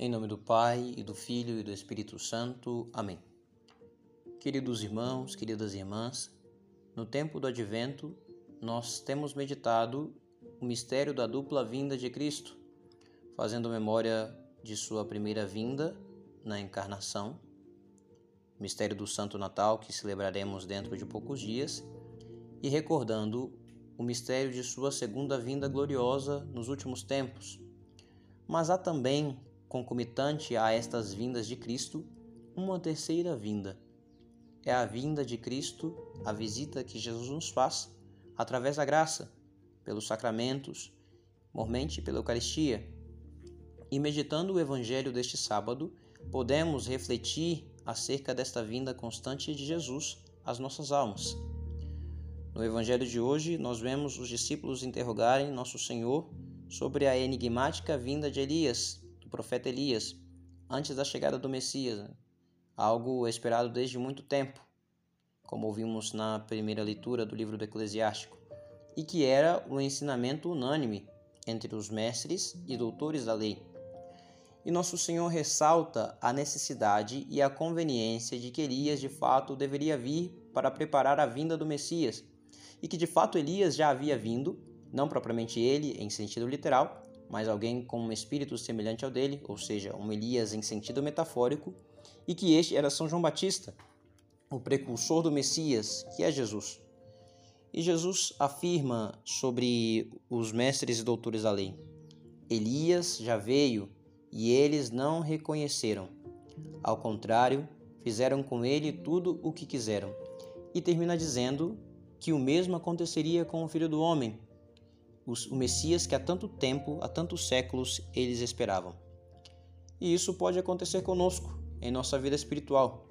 Em nome do Pai, e do Filho e do Espírito Santo. Amém. Queridos irmãos, queridas irmãs, no tempo do advento, nós temos meditado o mistério da dupla vinda de Cristo, fazendo memória de sua primeira vinda na encarnação, mistério do Santo Natal que celebraremos dentro de poucos dias, e recordando o mistério de sua segunda vinda gloriosa nos últimos tempos. Mas há também concomitante a estas vindas de Cristo, uma terceira vinda. É a vinda de Cristo, a visita que Jesus nos faz através da graça, pelos sacramentos, mormente pela Eucaristia. E meditando o Evangelho deste sábado, podemos refletir acerca desta vinda constante de Jesus às nossas almas. No Evangelho de hoje, nós vemos os discípulos interrogarem Nosso Senhor sobre a enigmática vinda de Elias, do profeta Elias, antes da chegada do Messias, algo esperado desde muito tempo, como ouvimos na primeira leitura do livro do Eclesiástico, e que era o ensinamento unânime entre os mestres e doutores da lei. E nosso Senhor ressalta a necessidade e a conveniência de que Elias de fato deveria vir para preparar a vinda do Messias, e que de fato Elias já havia vindo, não propriamente ele em sentido literal, mas alguém com um espírito semelhante ao dele, ou seja, um Elias em sentido metafórico, e que este era São João Batista, o precursor do Messias, que é Jesus. E Jesus afirma sobre os mestres e doutores da lei: Elias já veio e eles não reconheceram. Ao contrário, fizeram com ele tudo o que quiseram. E termina dizendo que o mesmo aconteceria com o filho do homem, o Messias que há tanto tempo, há tantos séculos, eles esperavam. E isso pode acontecer conosco, em nossa vida espiritual.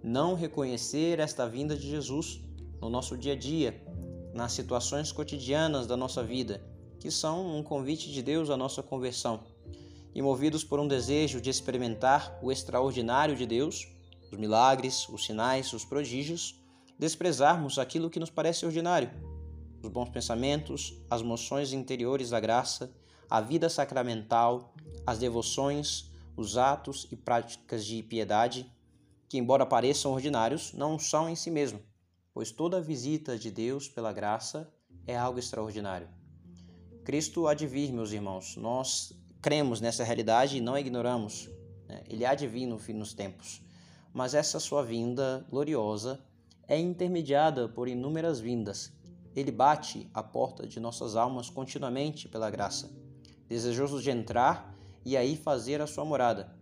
Não reconhecer esta vinda de Jesus no nosso dia a dia, nas situações cotidianas da nossa vida, que são um convite de Deus à nossa conversão. E movidos por um desejo de experimentar o extraordinário de Deus, os milagres, os sinais, os prodígios, desprezarmos aquilo que nos parece ordinário os bons pensamentos, as moções interiores da graça, a vida sacramental, as devoções, os atos e práticas de piedade, que, embora pareçam ordinários, não são em si mesmo, pois toda visita de Deus pela graça é algo extraordinário. Cristo há de vir, meus irmãos. Nós cremos nessa realidade e não ignoramos. Né? Ele há de vir no fim dos tempos. Mas essa sua vinda gloriosa é intermediada por inúmeras vindas ele bate a porta de nossas almas continuamente pela graça, desejoso de entrar e aí fazer a sua morada.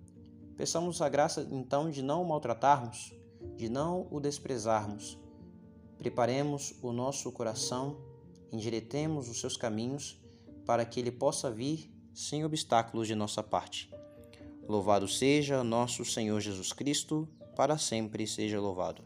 Peçamos a graça então de não o maltratarmos, de não o desprezarmos. Preparemos o nosso coração, endiretemos os seus caminhos para que ele possa vir sem obstáculos de nossa parte. Louvado seja nosso Senhor Jesus Cristo, para sempre seja louvado.